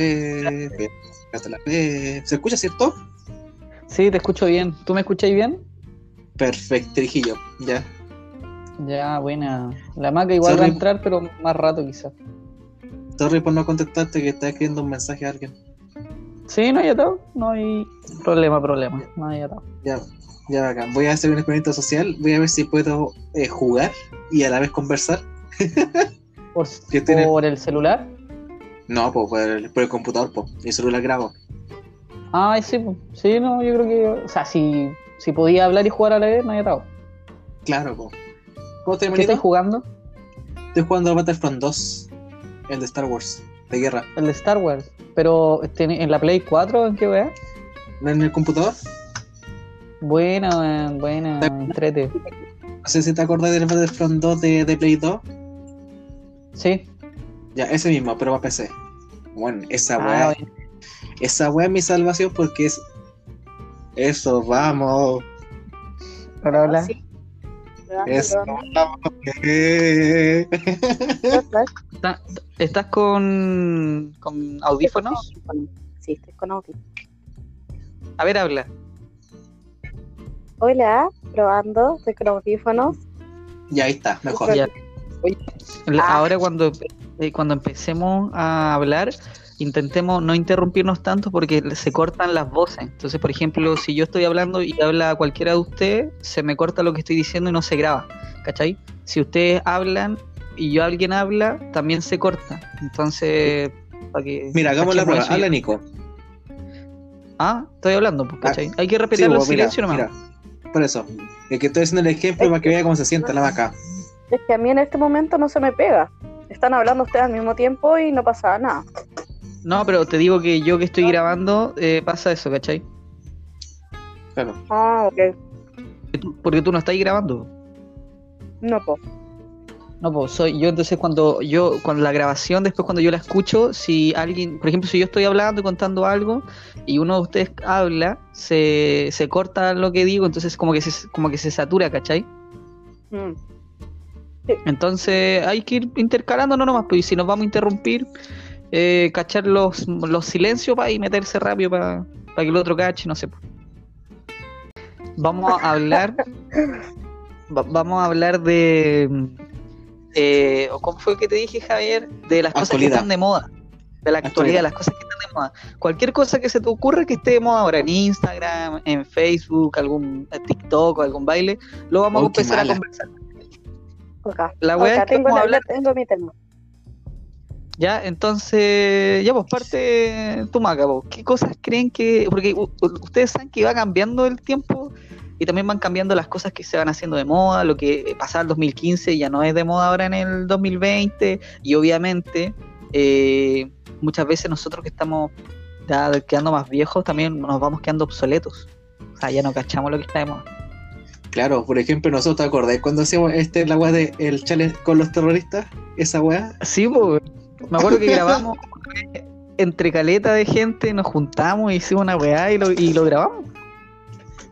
la fe. ¿Se escucha, cierto? Sí, te escucho bien. ¿Tú me escucháis bien? Perfecto, Trijillo, ya. Ya, buena. La maca igual va a entrar, pero más rato quizás. Sorry por no contestarte que está escribiendo un mensaje a alguien. Sí, no hay atado. No hay problema, problema. No hay atado. Ya, ya acá. Voy a hacer un experimento social. Voy a ver si puedo eh, jugar y a la vez conversar. ¿Por, ¿Qué tiene? por el celular? No, pues por el, por el computador, pues. Y solo la grabo. Ah, sí, pues. sí, no, yo creo que. O sea, si, si podía hablar y jugar a la vez, no hay atado. Claro, pues. ¿Cómo te ¿Qué estáis jugando? Estoy jugando Battlefront 2, el de Star Wars, de guerra. El de Star Wars. Pero ¿tiene- en la Play 4, ¿en qué weá? ¿No en el computador? Buena, buena, entrete. No sé si te acordás del Battlefront 2 de, de Play 2. Sí. Ya, ese mismo, pero para PC. Bueno, esa Ah, weá. Esa weá es mi salvación porque es. Eso, vamos. Hola, hola. Sí. Eso, probando. vamos. eh. ¿Está- ¿Estás con, con audífonos? Sí, estoy con audio. A ver, habla. Hola, probando, estoy con audífonos. Ya ahí está, mejor. Ya. Oye, Ah. ahora cuando, eh, cuando empecemos a hablar, intentemos no interrumpirnos tanto porque se cortan las voces. Entonces, por ejemplo, si yo estoy hablando y habla cualquiera de ustedes, se me corta lo que estoy diciendo y no se graba. ¿Cachai? Si ustedes hablan y yo alguien habla, también se corta. Entonces, para que... Mira, hagamos la prueba. Habla Nico. Ah, estoy hablando, pues, ¿cachai? Hay que Sí, repetir el silencio nomás. mira. Por eso. El que estoy haciendo el ejemplo para que vea cómo se sienta la vaca. Es que a mí en este momento no se me pega. Están hablando ustedes al mismo tiempo y no pasa nada. No, pero te digo que yo que estoy grabando eh, pasa eso, ¿cachai? Claro. Ah, ok. Porque tú no estás grabando. No, pues. No, pues soy yo entonces cuando yo, cuando la grabación, después cuando yo la escucho, si alguien, por ejemplo, si yo estoy hablando y contando algo y uno de ustedes habla, se, se corta lo que digo, entonces como que se, como que se satura, ¿cachai? Mm. Entonces hay que ir intercalándonos nomás, pues y si nos vamos a interrumpir, eh, cachar los, los silencios para y meterse rápido para que el otro cache, no sé. pues. Vamos a hablar, va- vamos a hablar de, eh, o ¿cómo fue que te dije, Javier? De las cosas que están de moda, de la actualidad, Actualidad. las cosas que están de moda. Cualquier cosa que se te ocurra que esté de moda ahora en Instagram, en Facebook, algún TikTok o algún baile, lo vamos Oh, a qué empezar a conversar. Acá. La weá Acá es que tengo, la- hablar tengo mi tema. Ya, entonces, ya pues parte tu maca, pues. ¿qué cosas creen que, porque ustedes saben que va cambiando el tiempo y también van cambiando las cosas que se van haciendo de moda, lo que pasaba en el 2015 ya no es de moda ahora en el 2020 y obviamente eh, muchas veces nosotros que estamos ya quedando más viejos también nos vamos quedando obsoletos, o sea, ya no cachamos lo que está de moda. Claro, por ejemplo, nosotros te acordás cuando hacíamos este la weá de el challenge con los terroristas, esa weá. Sí, pues, me acuerdo que grabamos entre caleta de gente, nos juntamos, hicimos una weá y lo, y lo grabamos.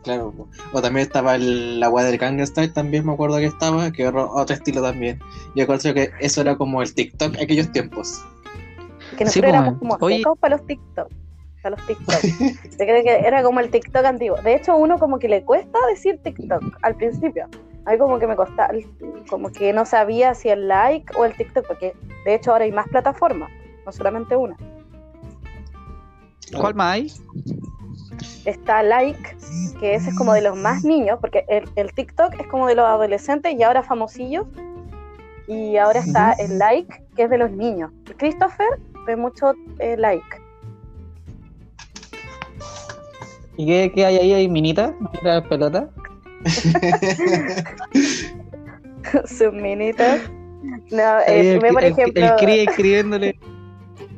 Claro. po. O también estaba el, la weá del Gangnam Style, también me acuerdo que estaba, que era otro estilo también. Yo acuerdo que eso era como el TikTok en aquellos tiempos. Que nosotros éramos como secos para los TikTok. Para los TikTok. Yo creo que era como el TikTok antiguo. De hecho, uno como que le cuesta decir TikTok al principio. A mí como que me costaba, como que no sabía si el like o el TikTok, porque de hecho ahora hay más plataformas, no solamente una. ¿Cuál más hay? Está like, que ese es como de los más niños, porque el, el TikTok es como de los adolescentes y ahora famosillos. Y ahora está el like, que es de los niños. Christopher ve mucho eh, like. ¿Y qué, qué hay ahí? ¿Hay minita? ¿Minita de pelota? sus minitas. No, eh, el, ve, por el- ejemplo, el cría escribiéndole,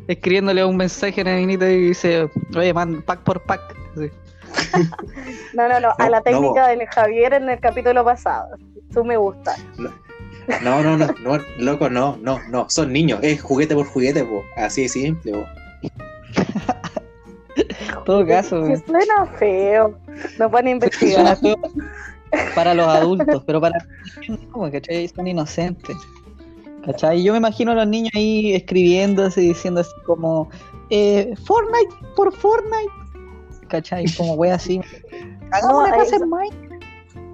escribiéndole un mensaje a la minita y dice, oye, man, pack por pack. Sí. no, no, no, a No, la no, técnica del Javier en el capítulo pasado. Tú me gusta. No, no, no, no, loco, no, no, no, son niños, es juguete por juguete, po. así de simple, po. Todo caso, Que güey. suena feo. No pueden Suena investigar. para los adultos, pero para los niños no, ¿cachai? Son inocentes. ¿Cachai? Yo me imagino a los niños ahí escribiendo así, diciendo así como eh, Fortnite por Fortnite. ¿Cachai? Como wea así. Hagamos No, ahí- Minecraft.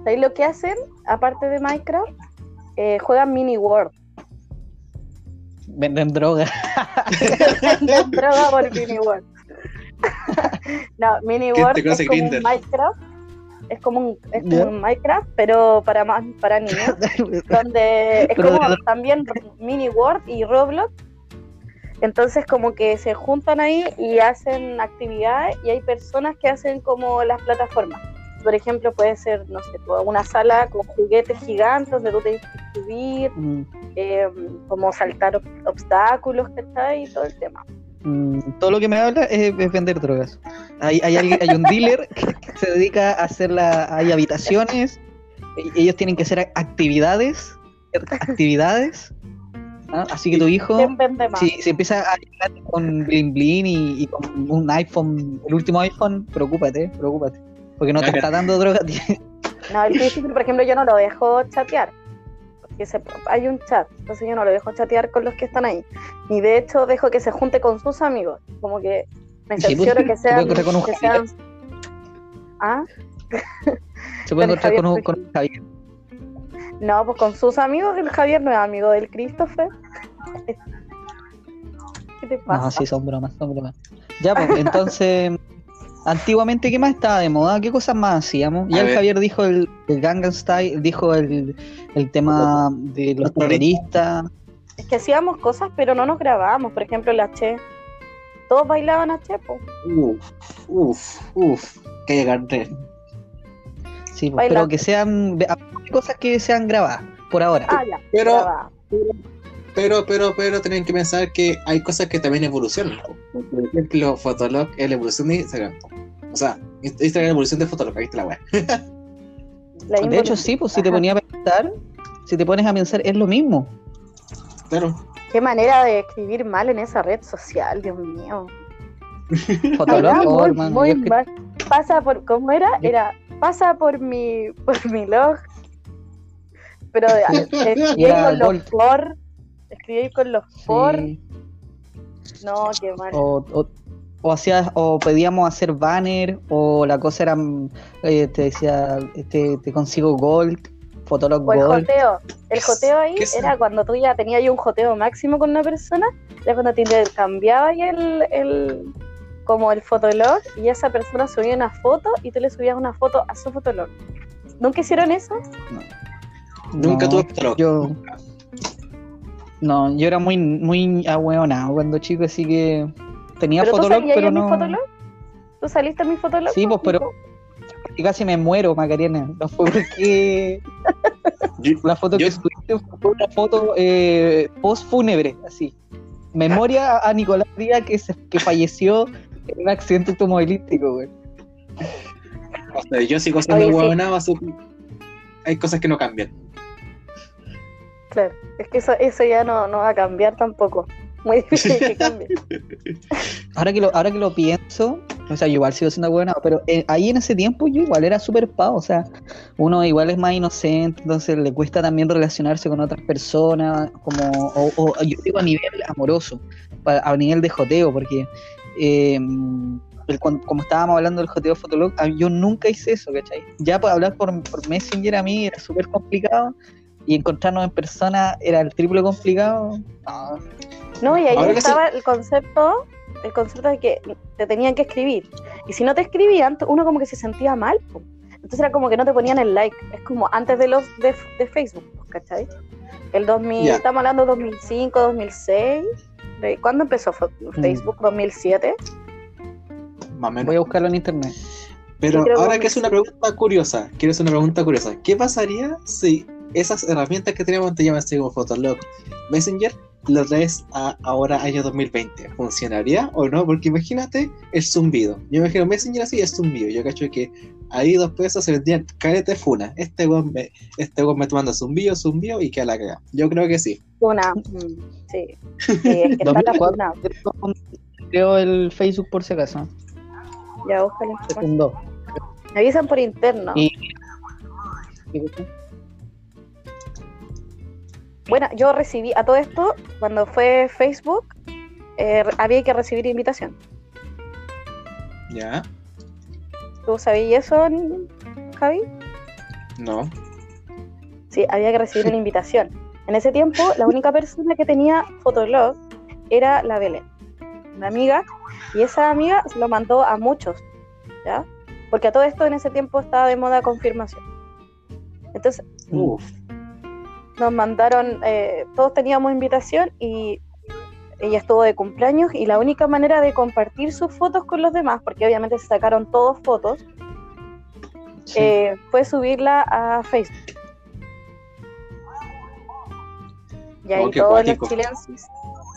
¿Sabéis lo que hacen? Aparte de Minecraft, eh, juegan Mini World. Venden droga. Venden droga por Mini World. No, Mini ¿Quién World es como Grindr? un Minecraft. Es como un, es como un Minecraft, pero para más para niños. donde es como también Mini World y Roblox. Entonces como que se juntan ahí y hacen actividades y hay personas que hacen como las plataformas. Por ejemplo, puede ser, no sé, pues, una sala con juguetes gigantes donde tú tienes que subir, Mm, eh, como saltar ob- obstáculos, ¿cachai? Y todo el tema. Mm, todo lo que me habla es, es vender drogas. Hay, hay, alguien- hay un dealer que, que se dedica a hacer la, hay habitaciones, ellos tienen que hacer actividades, actividades. ¿ah? Así que tu hijo, si, si empieza a llegar con bling bling y, y con un iPhone, el último iPhone, preocúpate, preocúpate. Porque no te está dando droga. No, el príncipe, por ejemplo, yo no lo dejo chatear. Se- hay un chat, entonces yo no lo dejo chatear con los que están ahí. Y de hecho dejo que se junte con sus amigos. Como que me Sí, pues, cercioro que se sean... que sean- ¿Ah? Se puede encontrar con un, Javier con Javier. No, pues con sus amigos, el Javier no es amigo del Christopher. ¿Qué te pasa? No, sí, son bromas, son bromas. Ya, pues, entonces, antiguamente, ¿qué más estaba de moda? ¿Qué cosas más hacíamos? Ya el. Javier dijo el, el Gangnam Style, dijo el, el tema de los terroristas. Es que hacíamos cosas, pero no nos grabábamos. Por ejemplo, la Che. Todos bailaban a Che, pues. Uf, uf, uf. Que llegan tres. Sí, pero que sean, hay cosas que sean grabadas, por ahora. Ah, ya. Pero-. Pero, pero, pero tienen que pensar que hay cosas que también evolucionan. po. Por ejemplo, Fotolog es la evolución de Instagram. O sea, Inst- Instagram es la evolución de Fotolog, ahí está la weá. La de hecho, sí, pues si te ponías a pensar, si te pones a pensar, es lo mismo. Claro. Qué manera de escribir mal en esa red social, Dios mío. Fotolog, oh, muy, hermano, muy yo es que- mal. Pasa por, ¿cómo era? Era, pasa por mi, por mi log. Pero eh, escribí era con los por, escribí con los por. sí. No, qué mal. o, o, o hacías o pedíamos hacer banner o la cosa era eh, te decía te, te consigo gold fotolog O el gold joteo. El ¿Qué joteo ahí es- era cuando tú ya tenías un joteo máximo con una persona, ya cuando te intercambiaba ahí el, el como el fotolog y esa persona subía una foto y tú le subías una foto a su fotolog. ¿Nunca hicieron eso? Nunca No, tuve Fotolog. yo no yo era muy muy ahueonado cuando chico así que tenía ¿Pero tú fotolog salías pero en mi no fotolog? ¿Tú saliste en mi fotolog? sí pues pero y casi me muero Macarena no fue porque Yo- la foto que subiste fue una foto eh, post fúnebre así memoria a Nicolás Díaz que, se- que falleció en un accidente automovilístico güey. o sea, yo sigo siendo Oye, sí. huevonado, así que hay cosas que no cambian. Claro, es que eso, eso ya no, no va a cambiar tampoco. Muy difícil que cambie. Ahora que lo, ahora que lo pienso, o sea, yo igual sigo siendo buena, pero eh, ahí en ese tiempo yo igual era súper pavo, o sea, uno igual es más inocente, entonces le cuesta también relacionarse con otras personas, como, o, o yo digo a nivel amoroso, a nivel de joteo, porque eh, el- como estábamos hablando del joteo fotolog, a- yo nunca hice eso, ¿cachai? Ya para hablar por, por Messenger a mí era súper complicado, y encontrarnos en persona era el triple complicado. No, No, y ahí Ahora estaba el concepto, el concepto de que te tenían que escribir. Y si no te escribían, uno como que se sentía mal. po. Entonces era como que no te ponían el like. Es como antes de los de, de Facebook, ¿cachai? El 2000, Ya. estamos hablando de 2005, 2006. ¿De ¿Cuándo empezó Facebook? ¿2007? Más o menos. voy a buscarlo en internet. Pero que ahora que es una a- pregunta curiosa, quiero hacer una pregunta curiosa. ¿Qué pasaría si esas herramientas que teníamos antes, llámese como Fotolog, Messenger, lo traes a ahora año 2020? ¿Funcionaría o no? Porque imagínate el zumbido. Yo imagino Messenger así es zumbido. Yo cacho que ahí dos pesos se vendían carete funa. Este weón me, este weón me manda zumbido, zumbido y queda la caga. Yo creo que sí. Una. mm, sí. Sí, es que está la 2004. funa. Creo el Facebook por si acaso. Ya, búscalo. Se fundó. Me avisan por interno. Y- bueno, yo recibí a todo esto, cuando fue Facebook, eh, había que recibir invitación. ¿Ya? ¿Tú sabías eso, Javi? No. Sí, había que recibir una invitación. En ese tiempo, la única persona que tenía Fotolog era la Belén, una amiga, y esa amiga lo mandó a muchos, ¿ya? Porque a todo esto en ese tiempo estaba de moda confirmación. Entonces, Uf. nos mandaron, eh, todos teníamos invitación y ella estuvo de cumpleaños y la única manera de compartir sus fotos con los demás, porque obviamente se sacaron todos fotos, Sí. eh, fue subirla a Facebook. Y ahí Oh, todos los chilenos,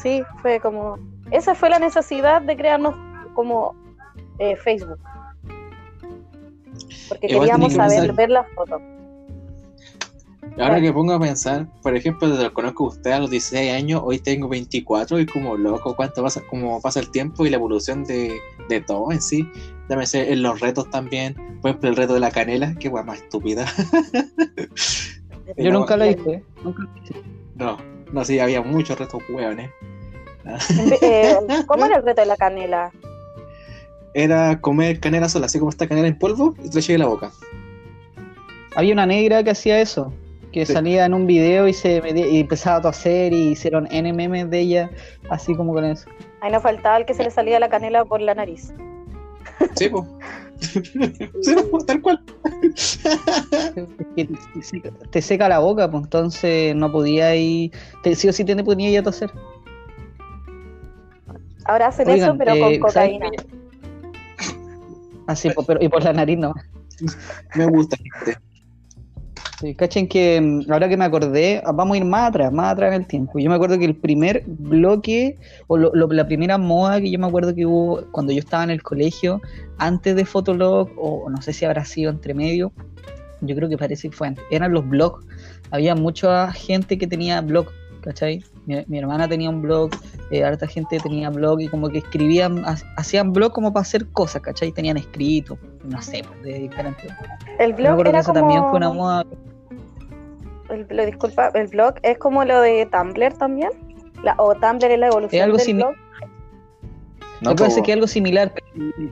sí, fue como, esa fue la necesidad de crearnos como eh, Facebook. Porque Igual queríamos que saber, pensar- ver las fotos. Ahora que pongo a pensar, por ejemplo, desde lo conozco a usted a los 16 años, hoy tengo 24 y como loco, cuánto pasa, como pasa el tiempo y la evolución de, de todo en sí. Dame ser en los retos también. Por ejemplo, el reto de la canela, qué guay más estúpida. Yo nunca lo hice. ¿eh? Nunca lo hice. No, no, sí, había muchos retos hueones. Eh, ¿Cómo era el reto de la canela? Era comer canela sola, así como esta canela en polvo, y te la lleve a la boca. Había una negra que hacía eso, que Sí. salía en un video y se y empezaba a toser y hicieron N memes de ella, así como con eso. Ahí nos faltaba el que se le salía la canela por la nariz. Sí, pues. sí, po, tal cual. Te, seca- la boca, pues entonces no podía ir, te, sí o sí te ponía ella a toser. Ahora hacen Oigan, eso, pero eh, con ¿saben cocaína. Así, pues, pero, y por la nariz no. Me gusta, gente. Sí, cachen que mm, ahora que me acordé, ah, vamos a ir más atrás, más atrás en el tiempo. Yo me acuerdo que el primer bloque, o lo- lo- la primera moda que yo me acuerdo que hubo cuando yo estaba en el colegio, antes de Fotolog, o no sé si habrá sido entre medio, yo creo que parece que fue antes, eran los blogs. Había mucha gente que tenía blog, ¿cachai? Mi, mi hermana tenía un blog, eh, harta gente tenía blog y como que escribían, ha- hacían blog como para hacer cosas, ¿cachai? Tenían escrito, no sé, pues, de diferentes. El blog que era eso como... también fue una moda el, lo- disculpa, el blog es como lo de Tumblr también. La, o Tumblr es la evolución Es algo del blog. No, Me parece po. que es algo similar,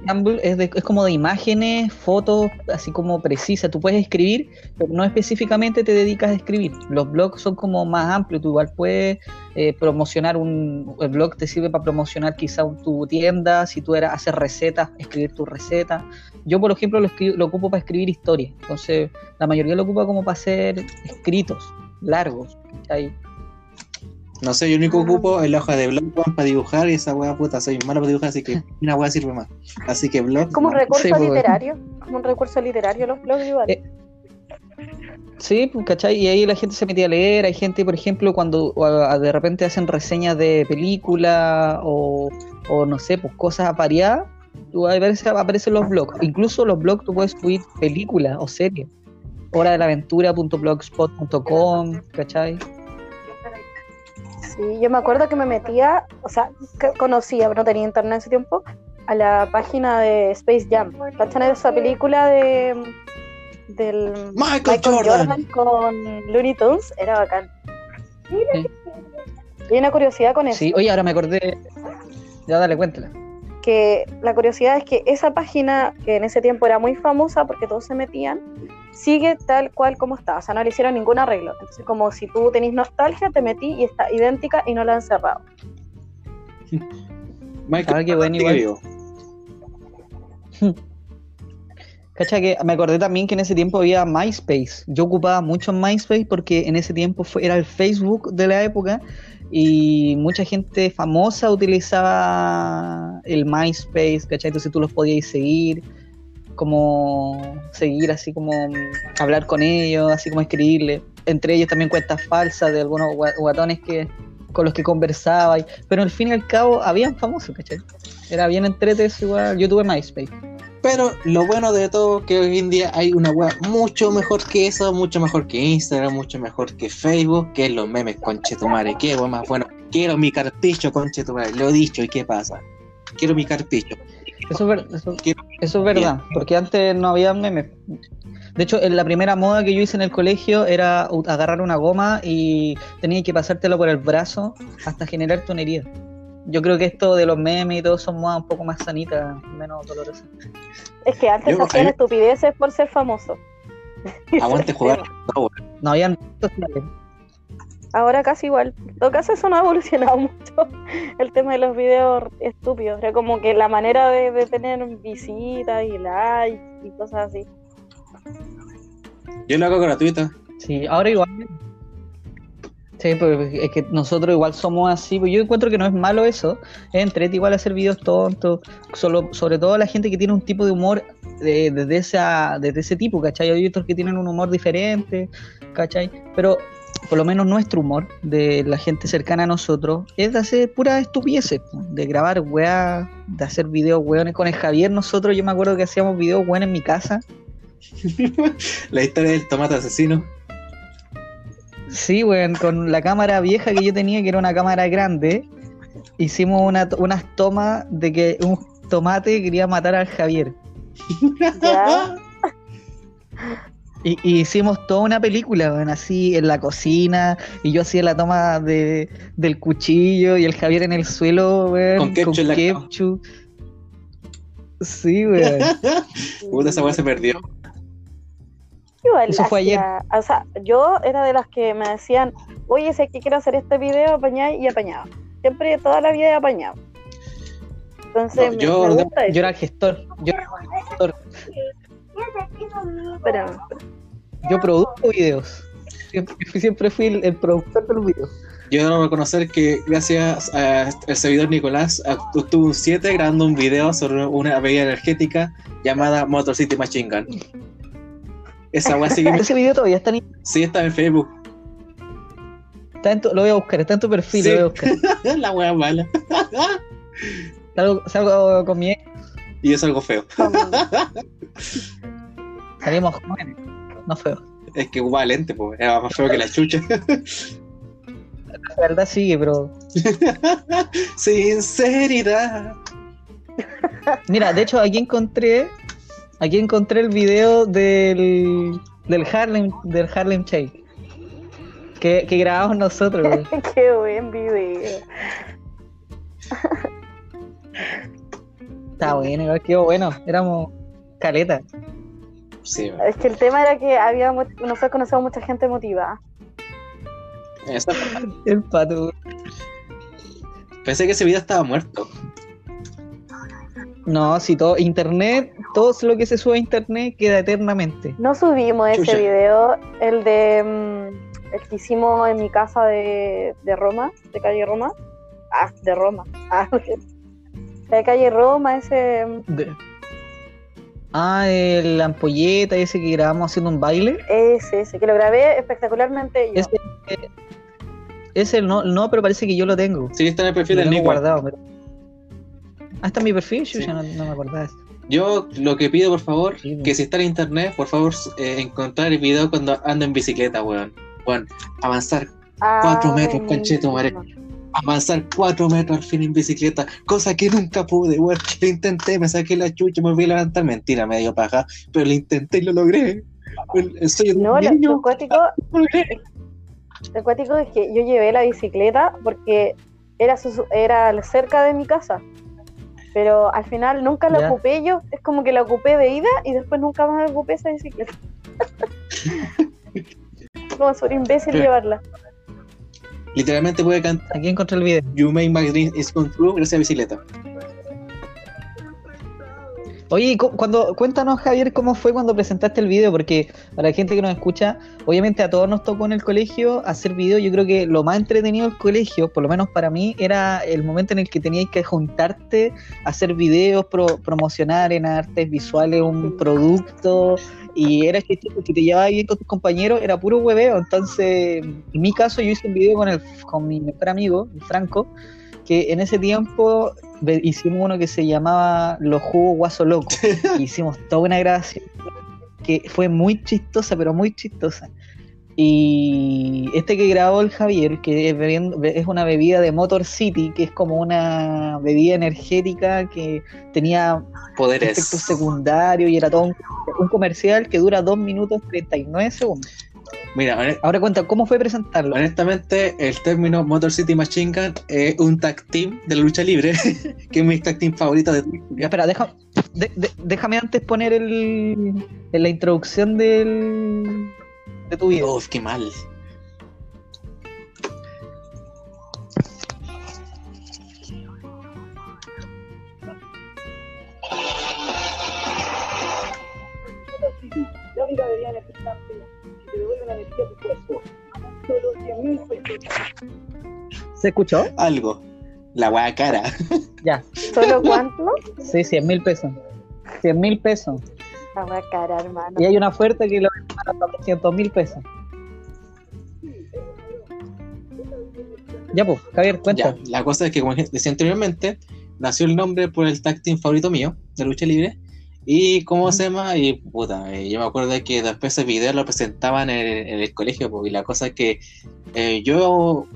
Tumblr es, de- es como de imágenes, fotos, así como precisa. Tú puedes escribir, pero no específicamente te dedicas a escribir. Los blogs son como más amplios. Tú igual puedes eh, promocionar un. El blog te sirve para promocionar quizá un- tu tienda. Si tú eras hacer recetas, escribir tu receta. Yo, por ejemplo, lo, escri- lo ocupo para escribir historias. Entonces, la mayoría lo ocupa como para hacer escritos largos. ¿cachai? No sé, yo único Ah. ocupo el hoja de blog para dibujar y esa weá puta, soy malo para dibujar, así que una weá sirve más. Así que blog. Como un recurso Sí, pues. literario. Como un recurso literario los blogs igual. Eh, Sí, pues, ¿cachai? Y ahí la gente se metía a leer. Hay gente, por ejemplo, cuando a- de repente hacen reseñas de película o, o no sé, pues cosas apareadas, tú aparece- aparecen los blogs. Incluso los blogs tú puedes subir películas o series. Hora de la aventura.blogspot.com, ¿cachai? Sí, yo me acuerdo que me metía, o sea, que conocía, pero no tenía internet en ese tiempo, a la página de Space Jam. ¿Cachan esa película de del Michael, Jordan. con Looney Tunes? Era bacán. Sí. Y hay una curiosidad con eso. Sí, oye, ahora me acordé. Ya dale, cuéntala. que la curiosidad es que esa página, que en ese tiempo era muy famosa porque todos se metían, sigue tal cual como está, o sea, no le hicieron ningún arreglo. Entonces, como si tú tenés nostalgia, te metí y está idéntica y no la han cerrado. Michael Ah, qué bueno, sigue igual. Cacha que me acordé también que en ese tiempo había MySpace. Yo ocupaba mucho MySpace porque en ese tiempo fue, era el Facebook de la época y mucha gente famosa utilizaba el MySpace, ¿cachai? Entonces tú los podías seguir, como seguir así como hablar con ellos, así como escribirle. Entre ellos también cuentas falsas de algunos gua- guatones que con los que conversaba, y- pero al fin y al cabo habían famosos, ¿cachai? Era bien entrete eso igual. Yo MySpace. Pero lo bueno de todo que hoy en día hay una web mucho mejor que eso, mucho mejor que Instagram, mucho mejor que Facebook, que es los memes, conchetumare. Qué web más bueno. Quiero mi carpicho, conchetumare. Lo he dicho, ¿y qué pasa? Quiero mi carpicho. Eso eso- eso es verdad, porque antes no había memes. De hecho, en la primera moda que yo hice en el colegio era agarrar una goma y tenías que pasártelo por el brazo hasta generarte una herida. Yo creo que esto de los memes y todo son modas un poco más sanitas, menos dolorosas. Es que antes Yo- hacían ahí- estupideces por ser famoso. Aguante jugar. No, habían redes sociales. Ahora casi igual. En todo caso, eso no ha evolucionado mucho. El tema de los videos estúpidos. Era como que la manera de, de tener visitas y likes y cosas así. Yo lo hago gratuito. Sí, ahora igual. Sí, pues es que nosotros igual somos así, pues yo encuentro que no es malo eso, es entrete igual hacer videos tontos, solo, sobre todo la gente que tiene un tipo de humor de, desde, esa, desde ese tipo, ¿cachai? Hay otros que tienen un humor diferente, ¿cachai? Pero por lo menos nuestro humor, de la gente cercana a nosotros, es de hacer puras estupideces, de grabar weá, de hacer videos weones con el Javier, nosotros yo me acuerdo que hacíamos videos weones en mi casa, La historia del tomate asesino. Sí, weón, con la cámara vieja que yo tenía, que era una cámara grande, hicimos una, unas tomas de que un tomate quería matar al Javier. Ya. Y, y hicimos toda una película, weón, así en la cocina, y yo hacía la toma de, del cuchillo y el Javier en el suelo, weón, Con ketchup en la cama. ketchup. Sí, weón. Puta, esa weá se perdió. Igual Eso fue ayer. O sea, yo era de las que me decían, oye, sé que quiero hacer este video, apañar y apañaba. Siempre, toda la vida he apañado. Entonces, No, me, yo me gusta eso. Yo era el gestor, yo, era el gestor. Yo produzco videos. Siempre, siempre fui el, el productor de los videos. Yo debo reconocer que gracias al servidor Nicolás obtuve un 7 grabando un video sobre una bebida energética llamada Motor City Machine Gun. Esa weá sigue Ese video todavía está en, Sí, está en Facebook. está en tu- lo voy a buscar, está en tu perfil, Sí. lo voy a buscar. La weá mala. Salgo, salgo con mi ex, Y es algo feo. Salimos jóvenes, no feo. Es que ocupaba lente, pues. Era más feo que la chucha. La verdad sigue, pero. Sinceridad. Mira, de hecho aquí encontré. Aquí encontré el video del. del Harlem. del Harlem Shake. Que, que grabamos nosotros, güey. Qué buen video. Está bueno, igual quedó bueno. Éramos caleta. Sí, Es que el tema era que había mu- nosotros conocemos mucha gente motivada. Eso- El pato. Pensé que ese video estaba muerto. No, si todo. Internet, todo lo que se sube a internet queda eternamente. No subimos ese video, el de mm, el que hicimos en mi casa de, de Roma, de calle Roma. Ah, de Roma. Ah, de calle Roma, ese mm, De- Ah, el- la ampolleta ese que grabamos haciendo un baile. ese, ese, que lo grabé espectacularmente yo. Ese, ese no, no, pero parece que yo lo tengo. Sí, está en el perfil Lo del Nico. guardado. pero- Ah, está en mi perfil, yo Sí. ya no, no me acordaba de eso. Yo lo que pido, por favor, Sí, que si está en internet, por favor, eh, encontrar el video cuando ando en bicicleta, weón. Weón, avanzar, cuatro metros, concheto, madre. no. Avanzar cuatro metros al fin en bicicleta, cosa que nunca pude, weón. Lo intenté, me saqué la chucha, me volví a levantar. Mentira, me dio paja, pero lo intenté y lo logré. El, el sueño de No, un lo, niño, lo cuático, lo logré. lo cuático es que yo llevé la bicicleta porque era, su- era cerca de mi casa. Pero al final nunca la Ya. ocupé yo, es como que la ocupé de ida y después nunca más ocupé esa bicicleta. como sobre imbécil llevarla. Literalmente pude cantar Aquí encontré el video. You Make My Dreams Is Come True gracias a bicicleta. Oye, cu- cuando, cuéntanos, Javier, cómo fue cuando presentaste el video, porque para la gente que nos escucha, obviamente a todos nos tocó en el colegio hacer video. Yo creo que lo más entretenido del colegio, por lo menos para mí, era el momento en el que tenías que juntarte, hacer videos, pro- promocionar en artes visuales un producto, y era que te llevabas bien con tus compañeros, era puro hueveo. Entonces, en mi caso, yo hice un video con, el, con mi mejor amigo, Franco, que en ese tiempo hicimos uno que se llamaba Los Jugos Guaso Loco. Hicimos toda una grabación que fue muy chistosa, pero muy chistosa. Y este que grabó el Javier, que es, bebiendo- es una bebida de Motor City, que es como una bebida energética que tenía Poderes. efectos secundarios y era todo un, un comercial que dura 2 minutos 39 segundos. Mira, Ahora cuenta, ¿cómo fue presentarlo? honestamente, el término Motor City Machine Gun es un tag team de la lucha libre, que es mi tag team favorito de Ya, espera, deja- de- de- déjame antes poner el, en la introducción del, de tu video. Uf, qué mal. Te devuelve la energía a tu cuerpo. Solo 100 mil pesos. ¿Se escuchó? Algo. La wea cara. Ya, ¿Solo cuánto? sí, 100 mil pesos. 100 mil pesos. La wea cara, hermano. Y hay una oferta que lo venden hasta 200 mil pesos. Ya, pues, Javier, cuenta. Ya, la cosa es que, como decía anteriormente, nació el nombre por el tag team favorito mío de lucha libre. Y cómo se llama, y puta, eh, yo me acuerdo que después ese video lo presentaban en el, en el colegio, pues, y la cosa es que eh, yo,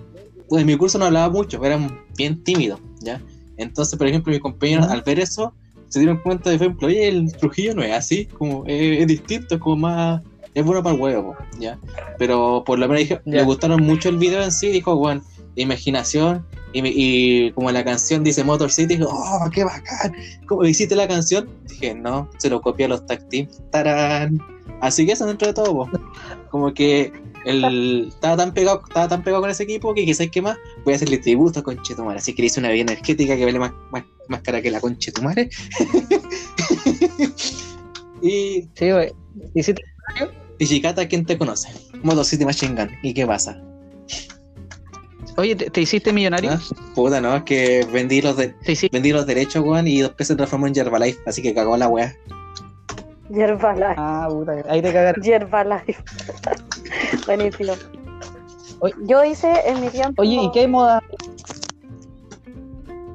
pues en mi curso no hablaba mucho, era bien tímido, ¿ya? Entonces, por ejemplo, mis compañeros al ver eso, se dieron cuenta, de, por ejemplo, oye, el Trujillo no es así, como eh, es distinto, es como más, es bueno para el huevo, ¿ya? Pero por lo menos le gustaron mucho el video en sí, dijo, bueno, imaginación, y, y como la canción dice Motor City, dijo, oh, qué bacán, ¿cómo hiciste la canción? Dije, no, se lo copié a los tag team, tarán. Así que eso dentro de todo, po. como que el, estaba tan pegado, estaba tan pegado con ese equipo que quizás qué más, voy a hacerle tributo a Conchetumare, así que le hice una bebida energética que vale más, más, más cara que la Conchetumare. y, Sí, güey. ¿Hiciste- y Chicata, ¿quién te conoce? Motor City Machine Gun, ¿y qué pasa? Oye, ¿te, te hiciste millonario? ¿Ah? Puta, no, es que vendí los, de- vendí los derechos, weón, y después se transformó en Herbalife, así que cagó la weá. Yerbalife. Ah, puta, ahí te cagaron. Yerbalife. Buenísimo. Oye. Yo hice en mi tiempo. Oye, ¿y qué hay moda?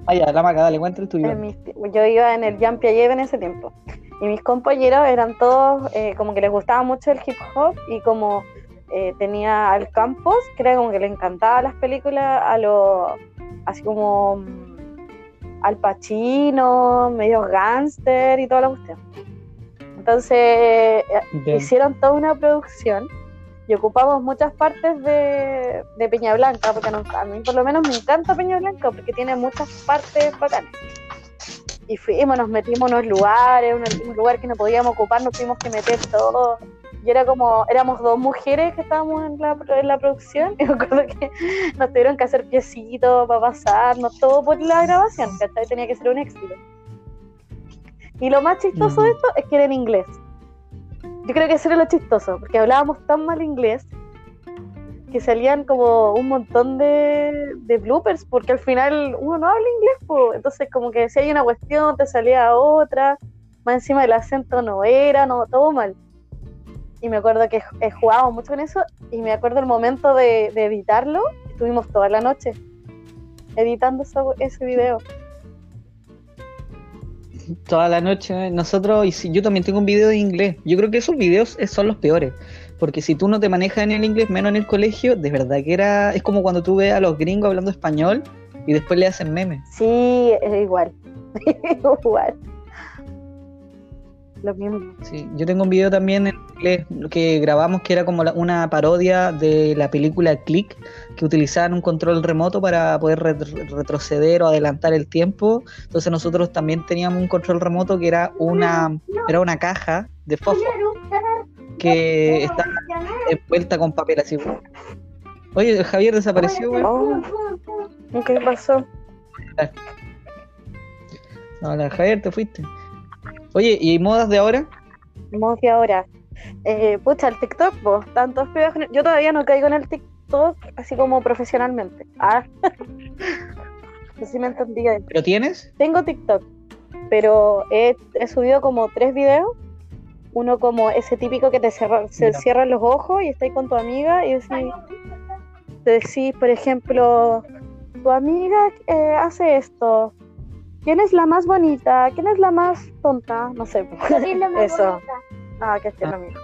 Ah, ya, la maca, dale, cuenta el tuyo. mis yo iba en el Jump Piaget en ese tiempo. Y mis compañeros eran todos eh, como que les gustaba mucho el hip hop y como eh, tenía al campus, que era como que le encantaban las películas a los así como mm, al Pacino, medio gangster y toda la cuestión. Entonces eh, Bien. hicieron toda una producción y ocupamos muchas partes de, de Peña Blanca, porque a mí por lo menos me encanta Peña Blanca porque tiene muchas partes bacanas. Y fuimos, nos metimos en unos lugares, un, un lugar que no podíamos ocupar, nos tuvimos que meter todo. Y era como, éramos dos mujeres que estábamos en la, en la producción, y me acuerdo que nos tuvieron que hacer piecitos para pasarnos, todo por la grabación, ¿cachai? Tenía que ser un éxito. Y lo más chistoso de esto es que era en inglés. Yo creo que eso era lo chistoso, porque hablábamos tan mal inglés que salían como un montón de, de bloopers, porque al final uno no habla inglés, po. entonces como que si hay una cuestión te salía otra, más encima el acento no era, no, todo mal. Y me acuerdo que eh, jugábamos mucho con eso, y me acuerdo el momento de, de editarlo, estuvimos toda la noche editando eso- ese video. Toda la noche, nosotros, y si, yo también tengo un video de inglés. Yo creo que esos videos es- son los peores. Porque si tú no te manejas en el inglés, menos en el colegio, de verdad que era. Es como cuando tú ves a los gringos hablando español y después le hacen memes. Sí, es igual. igual. Lo mismo. Sí, yo tengo un video también en inglés que grabamos que era como la- una parodia de la película Click, que utilizaban un control remoto para poder ret- retroceder o adelantar el tiempo. Entonces nosotros también teníamos un control remoto que era una, era una caja de fósforo que estaba envuelta con papel así. Oye, Javier desapareció, güey. Oh, ¿Qué pasó? Hola, Javier, te fuiste. Oye, ¿y modas de ahora? Modos de ahora. Eh, pucha, el TikTok, vos, tantos pibes Yo todavía no caigo en el TikTok así como profesionalmente. Ah. no sé si me entendí. bien. ¿Pero tienes? Tengo TikTok, pero he, he subido como tres videos. Uno como ese típico que te cierra- se Mira. cierran los ojos y estás con tu amiga y decís, te decís, por ejemplo, tu amiga eh, hace esto. ¿Quién es la más bonita? ¿Quién es la más tonta? No sé. Eso. Ah, que esté Ah. lo mismo.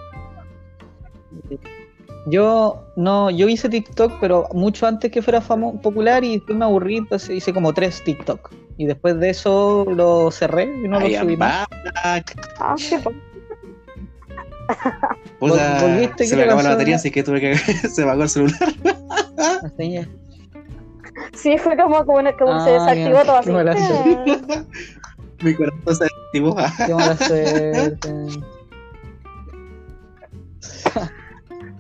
Yo no, yo hice TikTok, pero mucho antes que fuera famo- popular y después me aburrí, entonces hice como tres TikTok. Y después de eso lo cerré y no lo I am subí más. Ah, pues. Puta, volviste, se ¿qué me acabó la batería, así que tuve que. se me apagó el celular. Así ya. Sí, fue como, como, una- como Ah, se desactivó ya, todo qué así. Mi corazón se activó. Qué.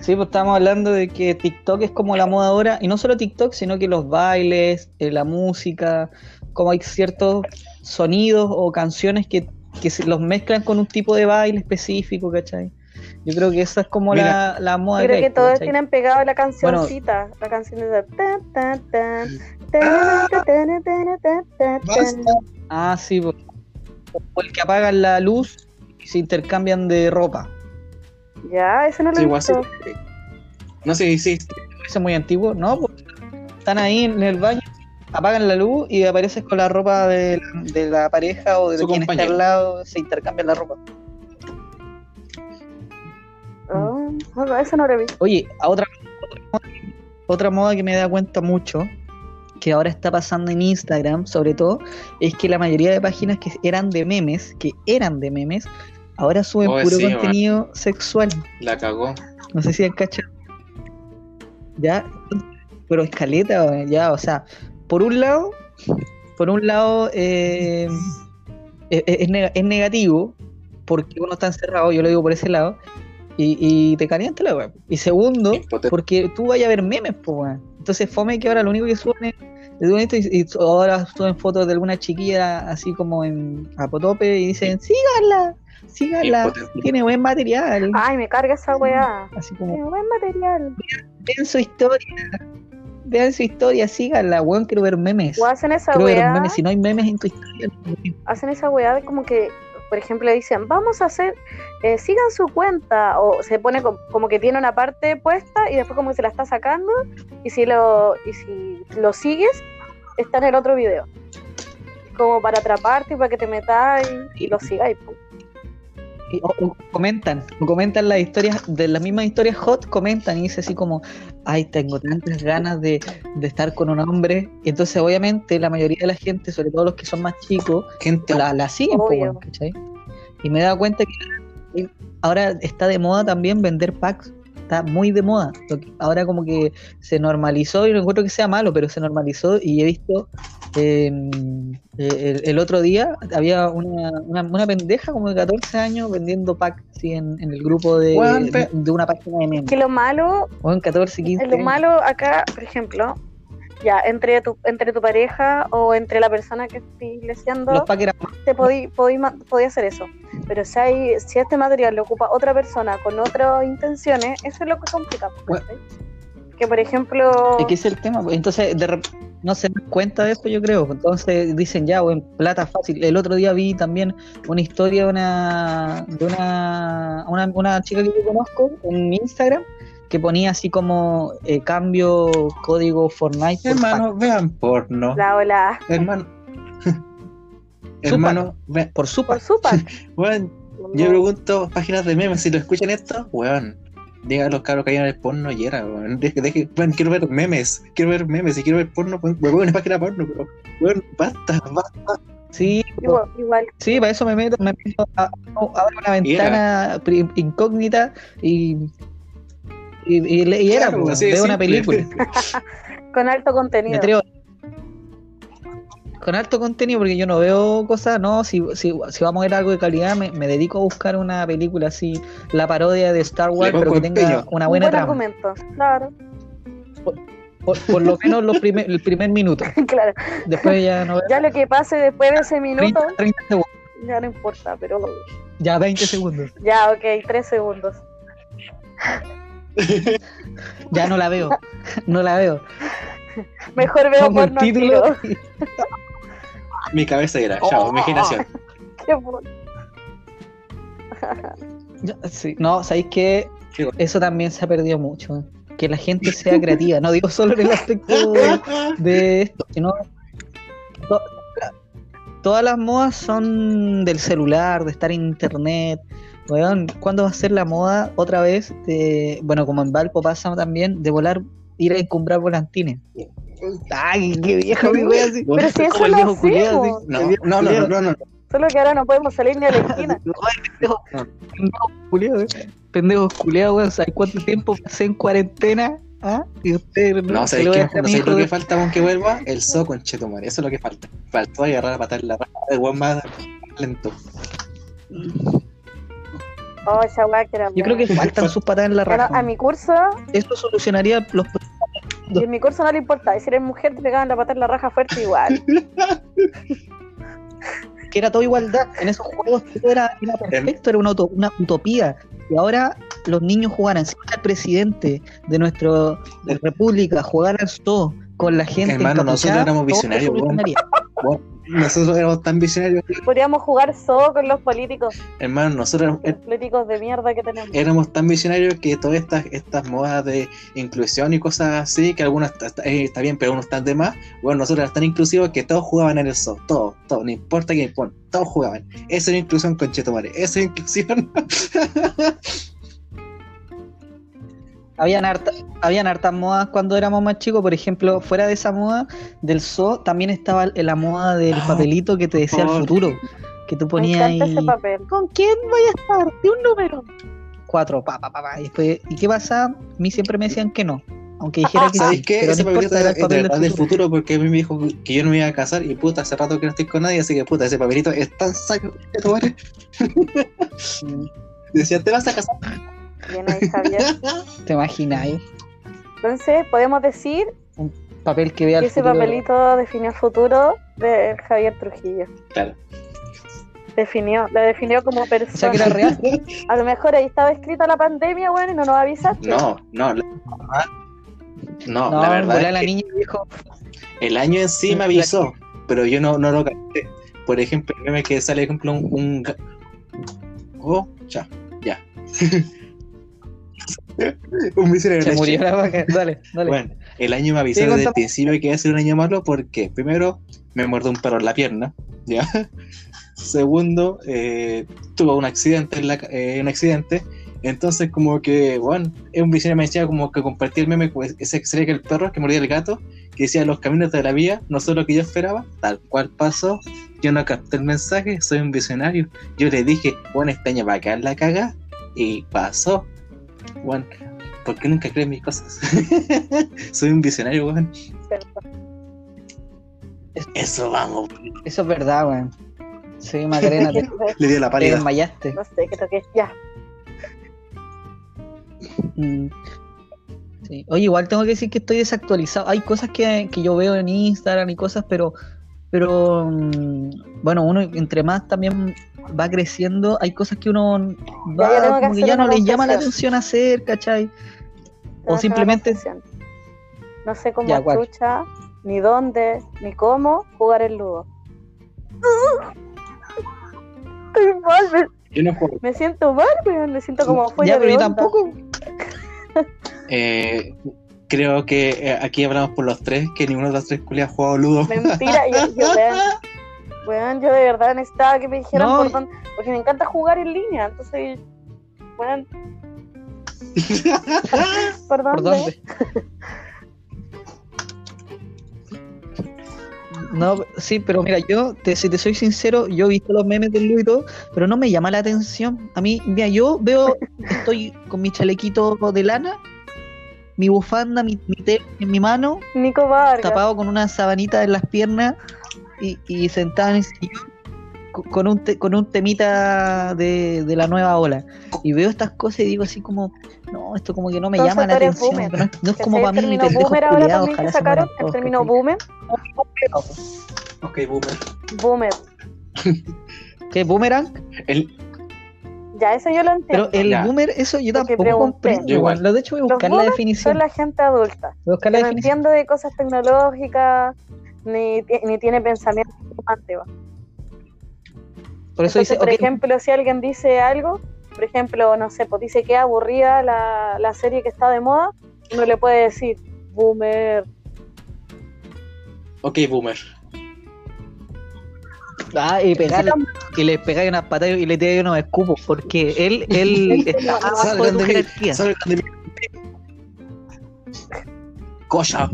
Sí, pues estábamos hablando de que TikTok es como la moda ahora, y no solo TikTok, sino que los bailes, eh, la música, como hay ciertos sonidos o canciones que, que se los mezclan con un tipo de baile específico, ¿cachai? Yo creo que esa es como Mira, la, la, moda. Yo creo que, que todos ¿cachai? tienen pegado la cancioncita, bueno, la canción de... Ah, sí, pues. o el que apagan la luz y se intercambian de ropa. Ya, ese no lo sí, he visto. No sé, sí, sí. Ese es muy antiguo, ¿no? Pues, están ahí en el baño, apagan la luz y apareces con la ropa de, de la pareja o de Su quien compañero. está al lado, se intercambian la ropa. No, eso no lo he visto. Oye, a otra, otra, moda, otra moda que me da cuenta mucho, que ahora está pasando en Instagram, sobre todo, es que la mayoría de páginas que eran de memes, que eran de memes, ahora suben Oh, puro sí, contenido sexual. La cagó. No sé si han cachado. Ya, pero escaleta, ya, o sea, por un lado, por un lado, eh, es, es neg- es negativo, porque uno está encerrado, yo lo digo por ese lado, y, y te calienta la web. Y segundo, Impotente. porque tú vayas a ver memes, pues, weón. Entonces, fome que ahora lo único que suben es. y, y ahora suben fotos de alguna chiquilla así como en apotope y dicen, síganla, síganla, tiene buen material. Ay, me carga esa weá. Así como, Qué buen material. vean su historia, vean su historia, síganla, weón, quiero ver memes. O hacen esa Quiero ver weá. memes, si no hay memes en tu historia. no- hacen esa weá de como que, por ejemplo, dicen, vamos a hacer, eh, sigan su cuenta, o se pone com- como que tiene una parte puesta y después como que se la está sacando, y si lo, y si lo sigues, está en el otro video. Como para atraparte y para que te metas y, y lo sigáis. po. y- o, o comentan, o comentan las historias, de las mismas historias hot, comentan y dice así como, ay, tengo tantas ganas de, de estar con un hombre. Y entonces obviamente la mayoría de la gente, sobre todo los que son más chicos, Gente, la, la siguen. Y me he dado cuenta que ahora está de moda también vender packs. Está muy de moda. Ahora como que se normalizó, y no encuentro que sea malo, pero se normalizó y he visto eh, el, el otro día había una, una, una pendeja como de 14 años vendiendo packs así en, en el grupo de, Weón, pe- de una página de memes. Que lo malo, Weón, 14, 15 lo malo acá, por ejemplo, ya, entre tu, entre tu pareja o entre la persona que estoy leseando, te podí, podí, podí hacer eso. Pero si, hay, si este material lo ocupa otra persona con otras intenciones, eso es lo que complica. Bueno. Que por ejemplo, Es que es el tema, pues. entonces de no se dan cuenta de esto, yo creo. Entonces dicen ya, en plata fácil. El otro día vi también una historia de una de una, una, una chica que yo conozco en Instagram que ponía así como eh, cambio código Fortnite por hermano, vean porno. la ola Hermano. hermano, vean. por su por. Weón, yo pregunto páginas de memes, si lo escuchan esto, weón. Diga a los cabros que hay en el porno y era, weón. Deje, deje, weón, quiero ver memes, quiero ver memes, si quiero ver porno, weón, weón, una página porno, pero, weón, basta, basta. Sí, Igual, igual. sí, para eso me meto, me meto a, a- abro una ventana incógnita y y, y, le- y era, Claro, pues, de una simple. película. con alto Me contenido. atrevo. Con alto contenido, porque yo no veo cosas, no, si, si, si vamos a ver algo de calidad, me, me dedico a buscar una película así, la parodia de Star Wars, Le pero que tenga empeño. una Un buena buen trama. argumento, claro, Por, por lo menos los primer, el primer minuto. claro. Después ya no veo. Ya lo que pase después de ese 30, minuto, 30 segundos. ya no importa, pero Ya 20 segundos. ya, ok, tres segundos. Ya no la veo. No la veo. Mejor veo Pongo el porno al título. Mi cabeza era, chao, Oh. imaginación. Qué bueno. Sí. No, ¿sabéis bueno. Eso también se ha perdido mucho. Que la gente sea creativa. No digo solo en el aspecto de, de esto, sino to- todas las modas son del celular, de estar en internet. Weón, ¿cuándo va a ser la moda otra vez de, bueno, como en Valpo pasa también, de volar, ir a encumbrar volantines? Ay, qué viejo mi wea así. Pero si eso lo hacemos. así. No, no, no, no, no. Solo que ahora no podemos salir ni a la esquina. Eh. Pendejos culiados, weón. ¿Sabes cuánto tiempo pasé en cuarentena? ¿Ah? Y ustedes No, ¿sabes qué? ¿No hijo lo que de- falta con que vuelva? El so con Chetumare. Eso es lo que falta. Faltó agarrar a patar la raja del weón más lento. Oh, esa weá que era Yo creo que faltan sus patas en la Bueno, raja. a mi curso, Esto solucionaría los y en mi curso no le importaba. Si eres mujer, te pegaban la pata en la raja fuerte igual. que era todo igualdad. En esos juegos todo era, era perfecto, era una, uto- una utopía. Y ahora los niños jugaran, si el presidente de nuestra república jugaran todo con la gente. Hermano, nosotros éramos visionarios. Nosotros éramos tan visionarios. Podríamos jugar solo con los políticos, Hermano, nosotros los políticos de mierda que tenemos. éramos tan visionarios que todas estas, estas modas de inclusión y cosas así, que algunas está, está- eh, está bien, pero unos están de más, bueno, nosotros éramos tan inclusivos que todos jugaban en el zoo, todos, todos, no importa quién todos jugaban. Esa es inclusión con Chetumare, esa es inclusión. Habían, harta- habían hartas modas cuando éramos más chicos, por ejemplo, fuera de esa moda del zoo, también estaba la moda del Ah, papelito que te decía el futuro, que tú ponías ahí ese papel. ¿con quién voy a estar? De un número. Cuatro, pa, pa, pa, pa. Y, después, ¿y qué pasa? A mí siempre me decían que no, aunque dijera que ¿Sabéis sí, qué? Ese no papelito importa, era el papel del del futuro. futuro porque a mí me dijo que yo no me iba a casar y puta, hace rato que no estoy con nadie, así que puta, ese papelito es tan. Mm, Decía, ¿te vas a casar? Bien ahí, Javier. ¿Te imaginas? eh? Entonces, podemos decir Papel que vea que el ese futuro. papelito definió el futuro de Javier Trujillo. Claro. Definió, lo definió como O sea persona. que era real. A lo mejor ahí estaba escrita la pandemia, bueno, y no nos avisaste. No, no, la, no, No, la verdad. es la niña dijo, El año en sí me avisó, pero yo no, no lo capté. Por ejemplo, meme que sale, por ejemplo, un. un oh, ya, ya. un miserable se murió la vaca. Dale, dale. Bueno, el año me avisó desde el principio que iba a ser un año malo porque, primero, me muerde un perro en la pierna, ¿ya? Segundo, eh, tuvo un accidente, en la eh, un accidente. Entonces, como que, bueno, es un visionario me decía como que compartí el meme, pues, ese que sería que el perro que mordía el gato, que decía los caminos de la vía, no son lo que yo esperaba, tal cual pasó. Yo no capté el mensaje, soy un visionario. Yo le dije, bueno, este año va a quedar la caga, y pasó. Bueno, ¿por qué nunca crees mis cosas? soy un visionario, weón. Eso vamos. Eso es verdad, weón. Sí, Macarena, te, Le dio la te pálida. desmayaste. No sé, creo que ya. Mm. Sí. Oye, igual tengo que decir que estoy desactualizado. Hay cosas que, que yo veo en Instagram y cosas, pero, pero mm, bueno, uno entre más también va creciendo, hay cosas que uno va, ya que como que ya no le llama la atención hacer, ¿cachai? Tengo una simplemente-. No sé cómo chucha, ni dónde, ni cómo jugar el ludo. Estoy mal, me, Yo no juego. me siento mal, weón. Me siento como fuera ya, pero de yo onda. tampoco. Eh, creo que eh, aquí hablamos por los tres, que ninguno de los tres culias ha jugado ludo. Mentira, yo, yo, weón, yo de verdad necesitaba que me dijeran No. por dónde, porque me encanta jugar en línea, entonces, weón, ¿por dónde? ¿Por dónde? No, sí, pero mira, yo, te- si te soy sincero, yo he visto los memes del Lu y todo, pero no me llama la atención. A mí, mira, yo veo, estoy con mi chalequito de lana, mi bufanda, mi, mi tele en mi mano, Nico Vargas. tapado con una sabanita en las piernas y, y sentado en el sillón co- con un, te- con un temita de, de la nueva ola. Y veo estas cosas y digo así como, no, esto como que no me Entonces llama la atención. boomer. No, es- no es como el para mí, término pendejos boomer ahora también que sacaron, el término boomer, ok, boomer. boomer. ¿Qué boomerang? El, Ya, eso yo lo entiendo. Pero el Ya. boomer, eso yo Porque tampoco comprendo. Yo igual. Lo de hecho voy a Los buscar la definición. Son la gente adulta, Voy a buscar que la no definición. entiende de cosas tecnológicas, ni, ni tiene pensamiento. Por eso Entonces, dice, por ejemplo, si alguien dice algo, por ejemplo, no sé, pues dice que aburrida la, la serie que está de moda, uno le puede decir, boomer. ok, boomer. Ah, y pegarle, que le pegáis unas patadas y le tiráis unos escupos, porque él, él está abajo de tu jerarquía. Cocha.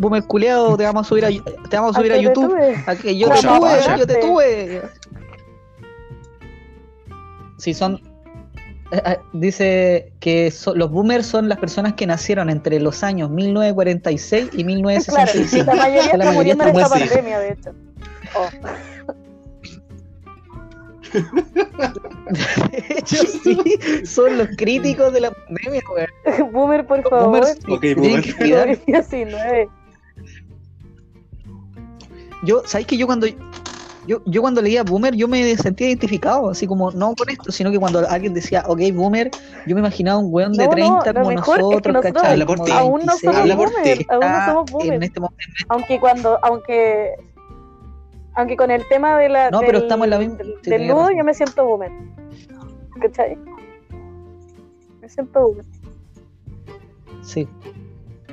Boomer culeado, te vamos a subir a, te vamos a subir a te YouTube. tuve. Aquí, yo te tuve, yo te tuve. Si son. eh, eh, Dice que so- los boomers son las personas que nacieron entre los años 1946 y Claro, 1965. la mayoría La está mayoría muriendo en está esta pandemia, de hecho. Oh. De hecho, sí, son los críticos de la pandemia, weón. Boomer, por favor. boomers Ok, boomer. que cuidar. COVID-19. Yo, ¿sabes que yo cuando yo, yo cuando leía Boomer yo me sentía identificado, así como no con esto, sino que cuando alguien decía, ok, Boomer, yo me imaginaba un weón de No, no, 30 lo como mejor es que nosotros, nosotros Aún no 26, somos Habla por boomer, aún no somos En boomer. este momento, Aunque cuando, aunque, aunque con el tema de la, No, del, pero estamos en la misma- del, del nudo razón. yo me siento boomer. ¿Cachai? Me siento boomer. sí.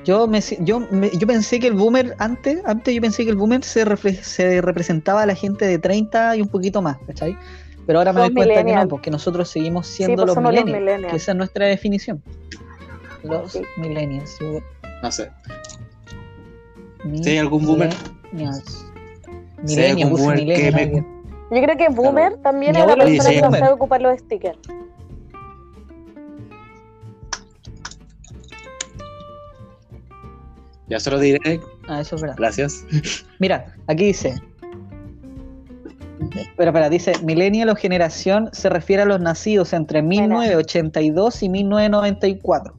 Yo, me, si- yo, me- yo pensé que el boomer, antes, antes yo pensé que el boomer se, refle- se representaba a la gente de 30 y un poquito más, ¿cachai? Pero ahora me doy cuenta que no, porque nosotros seguimos Sí, siendo pues los, millennials, que esa es nuestra definición. Los Sí. millennials. sí. No sé. Hay algún boomer- Millennials. Si hay algún boomer que millennials, me- nada que ver. Yo creo que boomer también es la persona que no boomer. sabe ocupar los stickers. Ya solo diré Ah, eso es verdad. gracias. Mira, aquí dice. Espera, espera, dice millennial o generación se refiere a los nacidos entre 1982 y 1994.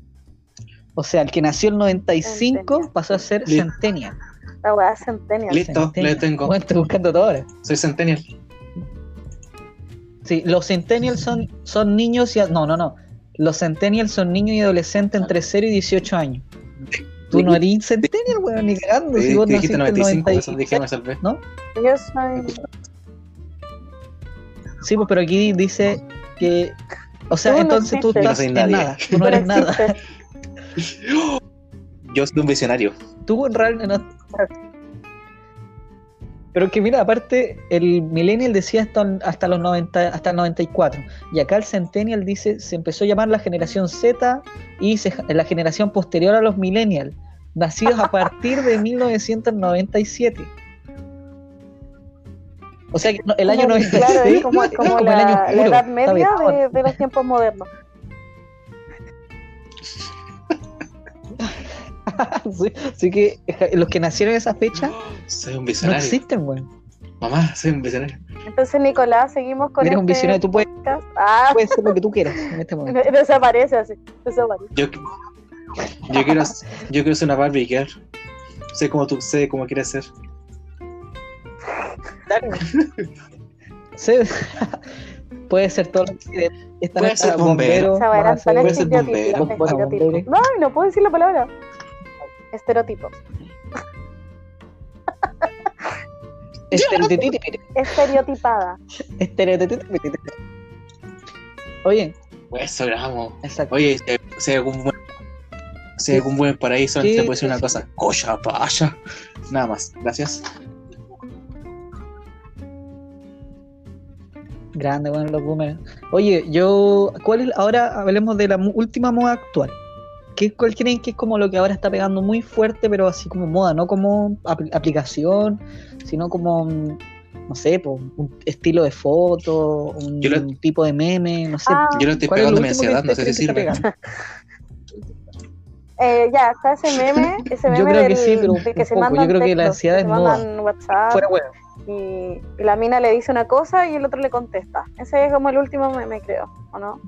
O sea, el que nació el 95 Centennial. pasó a ser Listo. centennial. La weá centennial. Listo, Centennial. le tengo. Bueno, estoy buscando todo ahora. Soy Centennial. Sí, los centennials son, son niños y... No, no, no. Los centennials son niños y adolescentes entre 0 y 18 años. Tú no eres centennial, weón, ni cagando. Sí, Si vos que dijiste naciste en 95, 90 eso dije, me salvé. ¿no? Yo soy. Sí, pues, pero aquí dice que. O sea, Tú no entonces tú estás no en nadie. nada. Tú no eres nada. Yo soy un visionario. Tú en realidad no. Pero que mira, aparte, el Millennial decía hasta, hasta los 90, hasta el 94. Y acá el Centennial dice, se empezó a llamar la generación Z y se- la generación posterior a los Millennial, nacidos a partir de 1997. O sea que no, el año Como- 96 Claro, es como, es como como el la, año la oscuro. edad media de, de los tiempos modernos. Sí, así que eh, los que nacieron en esa fecha Soy un no existen, weón. Mamá, soy un visionario. Entonces, Nicolás, seguimos con Eres un este visionario, tú puedes. Ah, puedes hacer lo que tú quieras en este momento. desaparece así. Desaparece. Yo, yo quiero, yo quiero ser una Barbie girl. Sé como tú, sé cómo quieres ser. Sí. Puede ser todo lo que Puede ser bombero. Esa weá va a eran tan ser- Puede ser estereotipos. bombero. Bombero. No, no puedo decir la palabra. Estereotipos. Estereotipada. estereotipiri. Oye, Pues eso grabamos. exacto. Oye, hay algún buen, paraíso, ¿Qué? te puedo decir una cosa. Cocha, vaya. Nada más. Gracias. Grande, bueno, los boomers. Oye, yo, ¿cuál es, ahora hablemos de la mu- última moda actual. ¿Qué, ¿Cuál creen que es como lo que ahora está pegando muy fuerte, pero así como moda, no como apl- aplicación, sino como, mm, no sé, po, un estilo de foto, un tipo de meme, no sé. Ah, Yo lo estoy ¿Cuál es pegando que ansiedad, no sé si sirve. Eh, ya, está ese meme. Ese meme Yo creo que sí, pero del que se poco. Yo creo que la ansiedad que es se moda. mandan WhatsApp Fuera huevo. y, y la mina le dice una cosa y el otro le contesta. Ese es como el último meme, creo, ¿o no?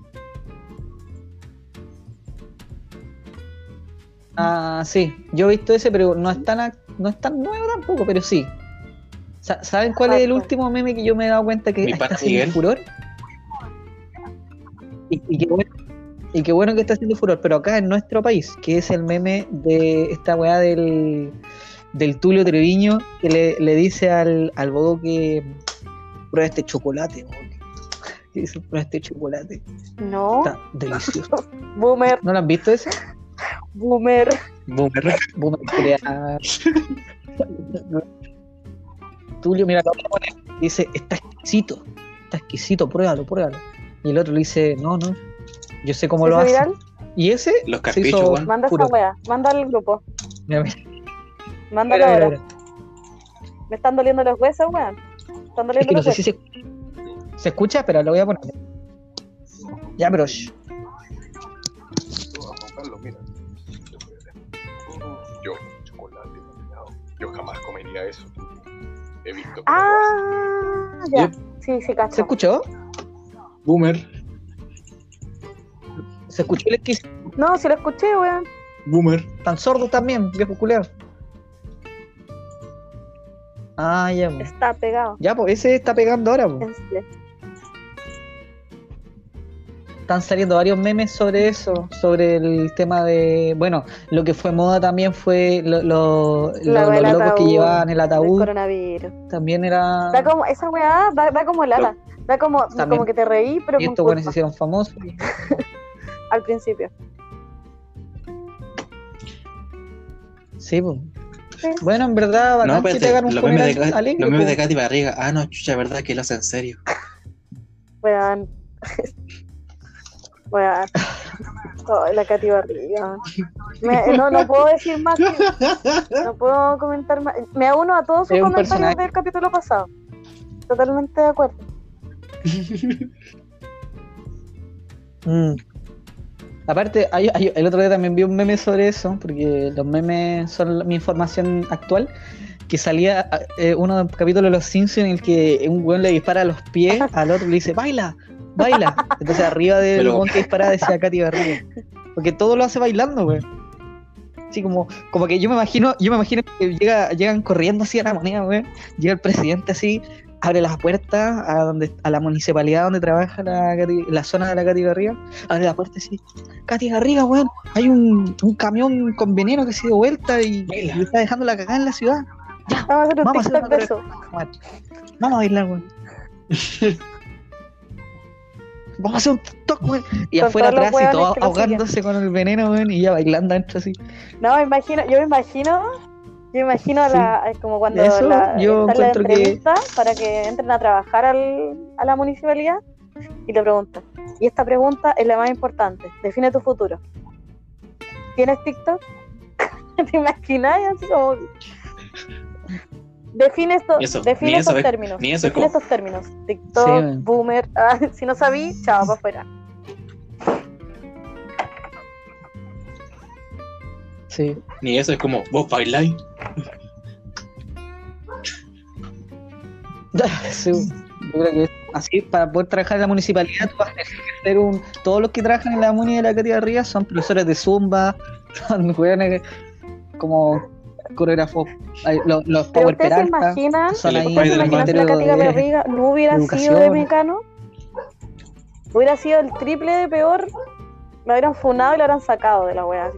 Ah, sí, yo he visto ese, pero no es tan, no es tan nuevo tampoco, pero sí. Sa- ¿Saben cuál es el último meme que yo me he dado cuenta que está haciendo furor? Y, y qué bueno, y qué bueno que está haciendo furor, pero acá en nuestro país, que es el meme de esta weá del, del Tulio Treviño, que le, le dice al, al bobo que prueba este chocolate. Que dice, prueba este chocolate, No, está delicioso. boomer, ¿No lo han visto ese? Boomer. Boomer. Boomer. Tulio, mira, lo voy a poner. Dice, está exquisito, está exquisito, pruébalo, pruébalo. Y el otro le dice, no, no, yo sé cómo ¿Se lo hace. viral? Y ese Los se carpichos, hizo weón. Manda puro. esa wea, mándalo al grupo. Mira, mira, Mándalo ahora. mira. Me están doliendo los huesos, weón. Están Es doliendo que no los sé si huesos. se, se escucha, pero lo voy a poner. Ya, pero shh, mira. Yo, chocolate. Yo jamás comería eso. He visto. Ah, ya. Yep. Sí, ¿se cacho. escuchó? Boomer, ¿Se escuchó el exquisito? No, sí lo escuché, weón. boomer. Tan sordo también, viejo culero. Ah, ya, pues. Está pegado. Ya, pues ese está pegando ahora, pues. Están saliendo varios memes sobre eso, sobre el tema de. Bueno, lo que fue moda también fue lo- lo- La lo- del los locos que llevaban el ataúd. coronavirus. También era. Da como, esa weá da, da como lata. Da como, También. como que te reí, pero Y estos buenos se hicieron famosos. al principio. Sí, pues. Sí. Bueno, en verdad, bacán No, que te hagan un los memes de, alegre, los memes de. Katy Barriga. Ah, no, chucha, verdad que lo hace en serio. Weón. Ay, la Katy Barriga. Me- no, no puedo decir más. que- no puedo comentar más. Me uno a todos sus comentarios personaje. del capítulo pasado. Totalmente de acuerdo. Mm. Aparte, hay- hay- el otro día también vi un meme sobre eso, porque los memes son mi información actual, que salía eh, uno de los capítulos de Los Simpsons en el que un weón le dispara a los pies al otro y le dice, baila, baila. Entonces arriba del Pero- weón que disparaba decía Katy Barriga. Porque todo lo hace bailando, weón. Así como, como que yo me imagino, yo me imagino que llega, llegan corriendo así a la moneda, weón. Llega el presidente así, abre las puertas a donde, a la municipalidad donde trabaja la, la zona de la Katy Garriga, abre la puerta así, Katy Garriga, weón, hay un, un camión con veneno que se dio vuelta y, y está dejando la cagada en la ciudad. Vamos a hacer un Vamos a hacer TikTok una de eso. Weón, Vamos a bailar, weón. Vamos a hacer un TikTok, weón. Y Con afuera todos atrás y weones todo que lo ahogándose con el veneno, weón, y ya bailando adentro así. No, me imagino, yo me imagino, yo me imagino a la, como cuando Eso, la, yo la encuentro que- entrevista para que entren a trabajar al, a la municipalidad y le preguntan. Y esta pregunta es la más importante. Define tu futuro. ¿Tienes TikTok? ¿Te imaginas? Así como... Define, esto, eso, define ni eso estos es- términos. ni eso es define como- estos términos. TikTok, Sí, boomer. ah, si no sabí, chao, para afuera. Sí. Ni eso es como, vos bailáis. Sí, yo creo que es así para poder trabajar en la municipalidad tú vas a tener que ser un todos los que trabajan en la muni de la Arriba son profesores de zumba son weones como coreógrafos los, los Pero Power ustedes se Peralta imaginan son El ahí papá de ¿Ustedes se la imaginan si la de- Barriga no hubiera sido de Mecano? Hubiera sido el triple de peor. Lo hubieran funado y lo hubieran sacado de la wea.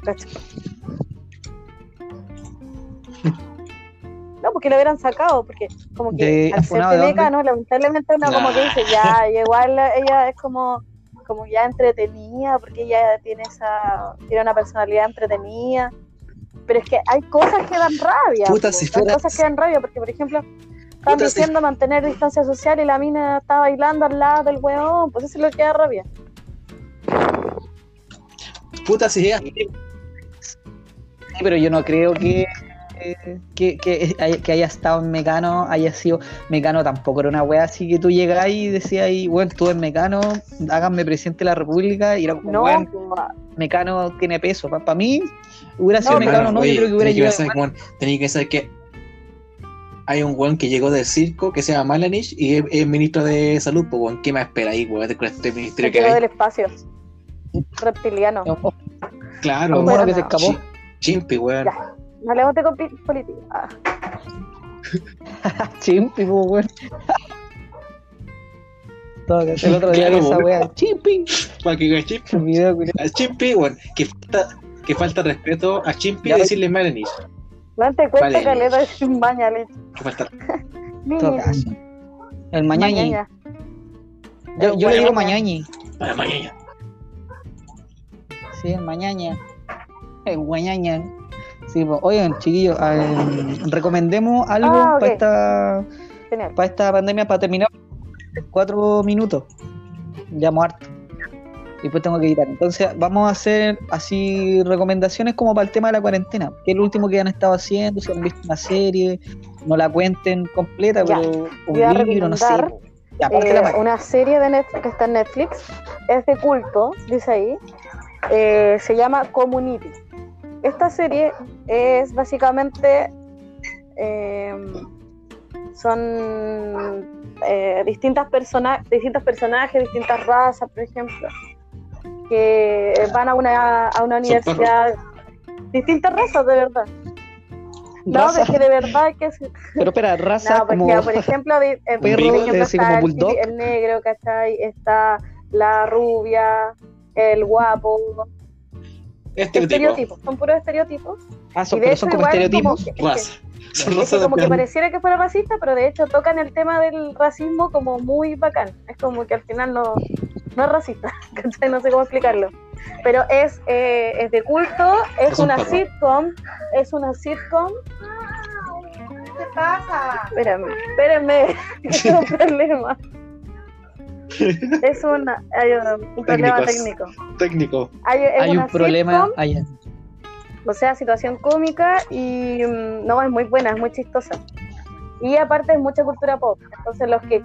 No, porque lo hubieran sacado, porque como que De- al ser ¿funado de? Mecano, lamentablemente uno como que Nah. dice, ya, y igual ella es como, como ya entretenida, porque ella tiene esa, tiene una personalidad entretenida. Pero es que hay cosas que dan rabia. Puta, si hay fuera- cosas que dan rabia, porque por ejemplo, están Puta, si- diciendo mantener distancia social y la mina está bailando al lado del weón, pues eso es lo que da rabia. Puta, si es Sí, pero yo no creo que que, que, hay- que haya estado en Mecano, haya sido Mecano tampoco era una wea así que tú llegás y decías ahí, bueno, estuve en Mecano, háganme presidente de la República, y era como, No, Mecano tiene peso. Para mí, hubiera sido No, Mecano, no, oye, yo creo que hubiera que llegado. weón, tenés que saber que hay un weón que llegó del circo que se llama Malanich y es, es ministro de salud, pues weón, ¿qué más espera ahí, weón, con este se ministerio que hay? del espacio. Reptiliano. Un, un Claro, mono Bueno, que se escapó. Chi- Chimpi, weón. Ya. No hablemos de copi- política. Chimpi, pues, weón. Todo, El otro día Claro, esa wea, Chimpi. Para que diga Chimpi. Video. A Chimpi, weón, que falta, que falta respeto a Chimpi Ya. decirle Malanich. no te cuesta Vale. caleta de bañale. Que falta. Todo caso. El mañañi. Mañaña. Yo, yo le Bueno, digo maña. mañañi. Para mañana. Sí, el mañaña. El guañaña. Sí, pues, oigan, chiquillos, eh, recomendemos algo Ah, para esta para esta pandemia, para terminar, cuatro minutos. Llamo harto. Y después tengo que editar. Entonces, vamos a hacer así recomendaciones como para el tema de la cuarentena. Que es lo último que han estado haciendo, si han visto una serie, no la cuenten completa, Ya. pero un libro, no sé. Ya, Eh, la una serie de Netflix que está en Netflix, es de culto, dice ahí, eh, se llama Community. Esta serie es básicamente, eh, son eh, distintas persona distintos personajes, distintas razas, por ejemplo, que van a una, a una universidad, distintas razas de verdad. No, de que de verdad que sí. pero espera, raza No, porque, como... por ejemplo, de- eh, por perro, ejemplo, es así está como el, el negro, ¿cachai? Está la rubia, el guapo. Estereotipo. Estereotipos, son puros estereotipos. Ah, son, y de pero hecho, son como igual estereotipos. como que- es que- Raza. es que como que pareciera que fuera racista, pero de hecho tocan el tema del racismo como muy bacán. Es como que al final no, no es racista, ¿cachai? No sé cómo explicarlo. Pero es, eh, es de culto, es, Es un una perro. sitcom, es una sitcom. ¿Qué pasa? Espérenme, espérenme, tengo un problema. Es una, hay un, un problema técnico. Técnico. Hay, es Hay un problema sitcom, allá. O sea, situación cómica y mm, no, es muy buena, es muy chistosa. Y aparte es mucha cultura pop, entonces los que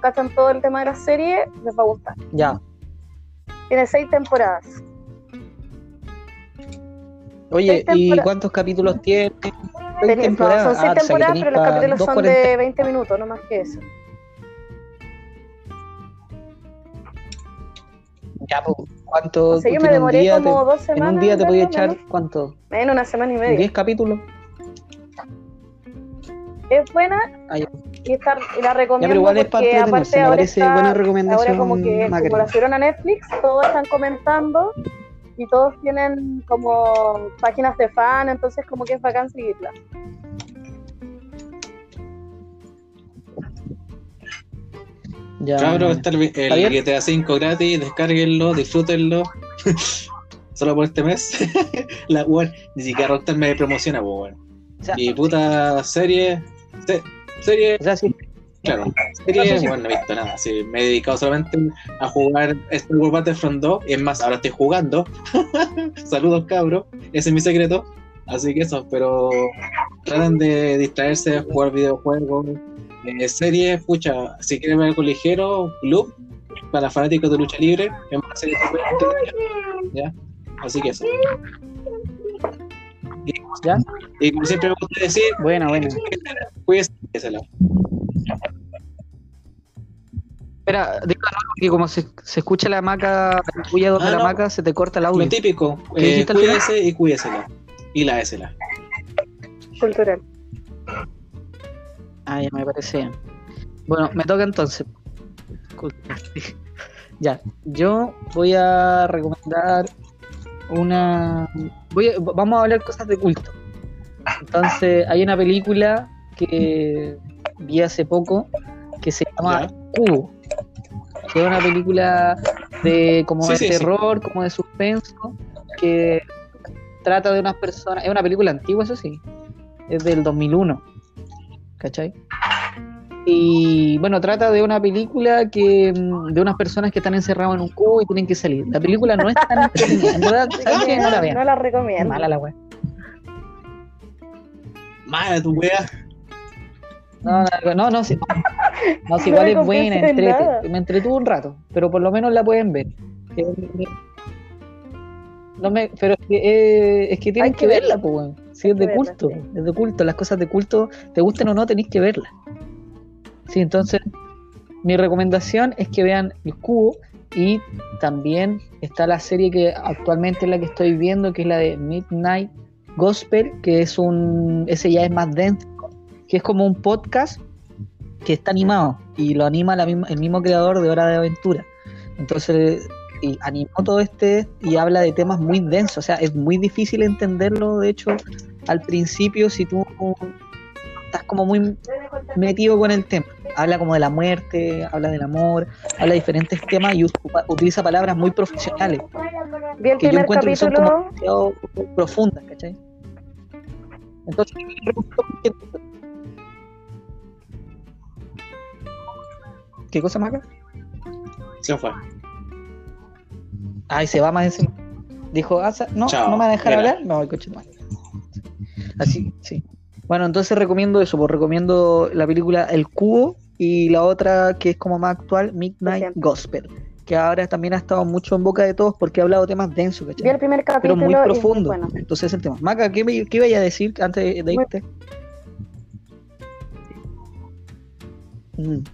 cachan, todo el tema de la serie les va a gustar. Ya. Tiene seis temporadas. Oye, Seis ¿y cuántos capítulos tiene? Seis no, temporadas. son seis Ah, o sea que temporadas, pero los capítulos son de 20 minutos, no más que eso. Ya, pues, ¿cuánto? O sea, yo me en un demoré día como te- dos En semanas. un día te podía echar, menos, ¿cuánto? En una semana y media. ¿10 capítulos? Es buena Ah, ya. y, está, y la Ya, recomiendo pero igual es parte de aparte me ahora parece está, buena recomendación. ahora como que Macri. como la subieron a Netflix, todos están comentando y todos tienen como páginas de fan, entonces como que es bacán seguirla. Ya, Cabro, está el, el GTA 5 gratis, descárguenlo, disfrútenlo. Solo por este mes. la weón, ni siquiera Rockstar me promociona, pues bueno. o sea, Y puta serie. se- serie, o sea, sí, claro. Serie, bueno, no he visto nada. Sí, me he dedicado solamente a jugar Star Wars Battlefront 2. Y es más, ahora estoy jugando. Saludos, cabro. Ese es mi secreto. Así que eso, pero traten de distraerse, jugar videojuegos, eh, series, pucha, si quieren ver algo ligero, Club, para fanáticos de lucha libre, es una serie ¿ya? Así que eso. Y, ¿Ya? y como siempre me gusta decir, Buena, buena. cuídense. Espera, digo que como se, se escucha la maca, el bulla de Ah, la no. maca, se te corta el Lo audio. típico, ¿Qué eh, cuídense y cuídesela. Y la ésela. Cultural. Ah, ya me parece bien. Bueno, me toca entonces. Ya, yo voy a recomendar una. Voy a- vamos a hablar cosas de culto. Entonces, hay una película que vi hace poco que se llama. Cubo. Que es una película de como Sí, de sí, sí. terror, como de suspenso, que trata de unas personas. Es una película antigua, eso sí. Es del 2001. ¿Cachai? Y bueno, trata de una película que mm, de unas personas que están encerradas en un cubo y tienen que salir. La película no es tan entretenida. En verdad, ¿sabes qué? No la vean. No la recomiendo. mala la wea. Mala tu wea. No, no, no, no, sí. No, sí, igual es buena, entrete. Me entretuvo un rato, pero por lo menos la pueden ver. Eh, No me, pero es que, eh, es que tienen Hay que, que verla, verla. pues, weón. Sí, es de verla, culto, sí. es de culto. Las cosas de culto, te gusten o no, tenéis que verlas. Sí, entonces, mi recomendación es que vean El Cubo y también está la serie que actualmente es la que estoy viendo, que es la de Midnight Gospel, que es un, ese ya es más denso, que es como un podcast que está animado y lo anima la misma- el mismo creador de Hora de Aventura. Entonces, y animó todo este y habla de temas muy densos, o sea, es muy difícil entenderlo, de hecho, al principio si tú estás como muy metido con el tema. Habla como de la muerte, habla del amor, habla de diferentes temas y utiliza palabras muy profesionales, Vi el que yo encuentro que son como demasiado profundas, ¿cachai? Entonces, ¿Qué cosa, Maca? Se fue. Ay, se va más encima. Dijo, ah, sa- no, Chao, no me va a dejar era. hablar. No, coche, no. Así, sí. Bueno, entonces recomiendo eso, pues recomiendo la película El Cubo y la otra que es como más actual, Midnight. Gospel, que ahora también ha estado mucho en boca de todos porque ha hablado temas densos, Vi el ¿cachai? primer Pero capítulo muy y profundo. bueno. Entonces es el tema. Maca, ¿qué, me- qué vaya a decir antes de de Muy-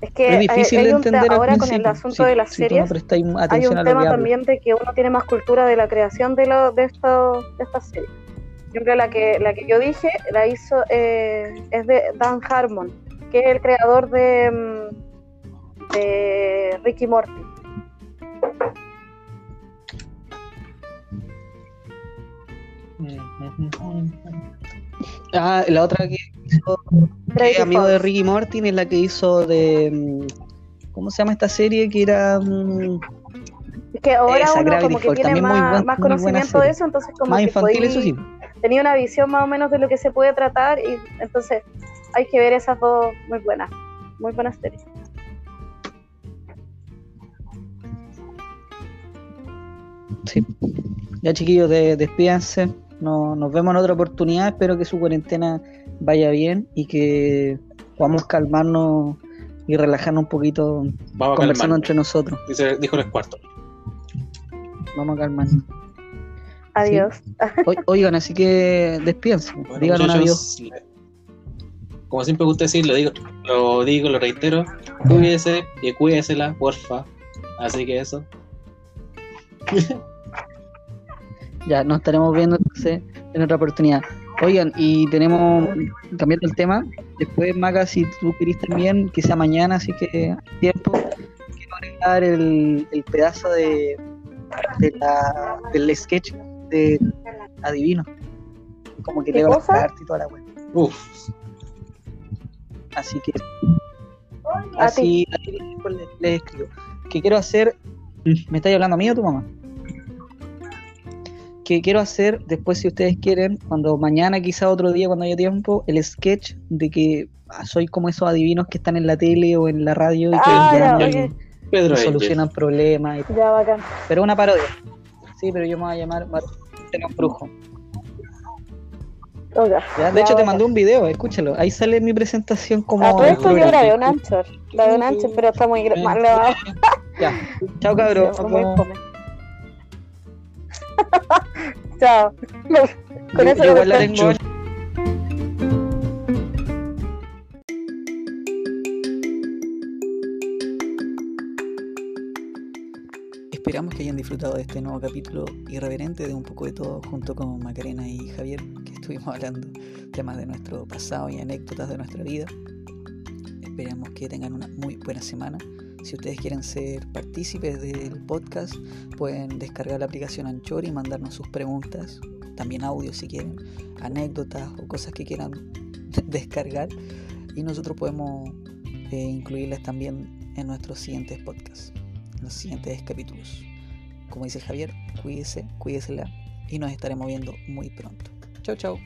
Es que es difícil hay, un te- entender ahora con el asunto sí, de las si tú no series, hay un tema también de que uno tiene más cultura de la creación de, lo, de, esto, de estas series. Por ejemplo, la que, la que yo dije la hizo eh, es de Dan Harmon, que es el creador de, mm, de Ricky Morty. Ah, la otra que hizo que es amigo de. Ricky Martin es la que hizo de mm, ¿cómo se llama esta serie? que era mm, Es que ahora Esa, uno Gravity como que Falls, tiene más, buen- conocimiento de eso, entonces como más que infantil podí- eso sí tenía una visión más o menos de lo que se puede tratar y entonces hay que ver esas dos muy buenas, muy buenas series. sí ya chiquillos de, despídanse no, nos vemos en otra oportunidad espero que su cuarentena vaya bien y que podamos calmarnos y relajarnos un poquito Vamos a conversando entre nosotros Dice, dijo el cuarto. vamos a calmarnos Adiós. O- oigan así que despídanse Bueno, digan un adiós Como siempre gusta decir, lo digo, lo digo, lo reitero. Cuídese y cuídesela, porfa. Así que eso. Ya, nos estaremos viendo entonces en otra oportunidad. Oigan, y tenemos, cambiando el tema, después, Maca, si tú querés también, que sea mañana, así que tiempo, quiero agregar el, el pedazo de, de la, del sketch de Adivino. Como que ¿Qué leo las cartas y toda la web. Uf. Así que, así, así después le, le escribo. ¿Qué quiero hacer? ¿Me estáis hablando a mí o a tu mamá? Que quiero hacer después, si ustedes quieren, cuando mañana, quizá otro día, cuando haya tiempo, el sketch de que ah, soy como esos adivinos que están en la tele o en la radio y que Ah, ya, y- ok. Pedro y Angel. solucionan problemas. y- Ya, bacán. Pero una parodia. Sí, pero yo me voy a llamar Mar- Tenor Brujo. De Ya, hecho, te mandé un video, escúchalo. Ahí sale mi presentación como. A todo esto yo grabé un anchor. Grabé un anchor, pero está muy mal grabado. Ya. Chao, cabrón. Chao. Con eso igual la tengo. Esperamos que hayan disfrutado de este nuevo capítulo irreverente de un poco de todo junto con Macarena y Javier, que estuvimos hablando temas de nuestro pasado y anécdotas de nuestra vida. Esperamos que tengan una muy buena semana. Si ustedes quieren ser partícipes del podcast, pueden descargar la aplicación Anchor y mandarnos sus preguntas, también audio si quieren, anécdotas o cosas que quieran descargar y nosotros podemos eh, incluirlas también en nuestros siguientes podcasts, en los siguientes capítulos. Como dice Javier, cuídese, cuídesela y nos estaremos viendo muy pronto. Chao, chao.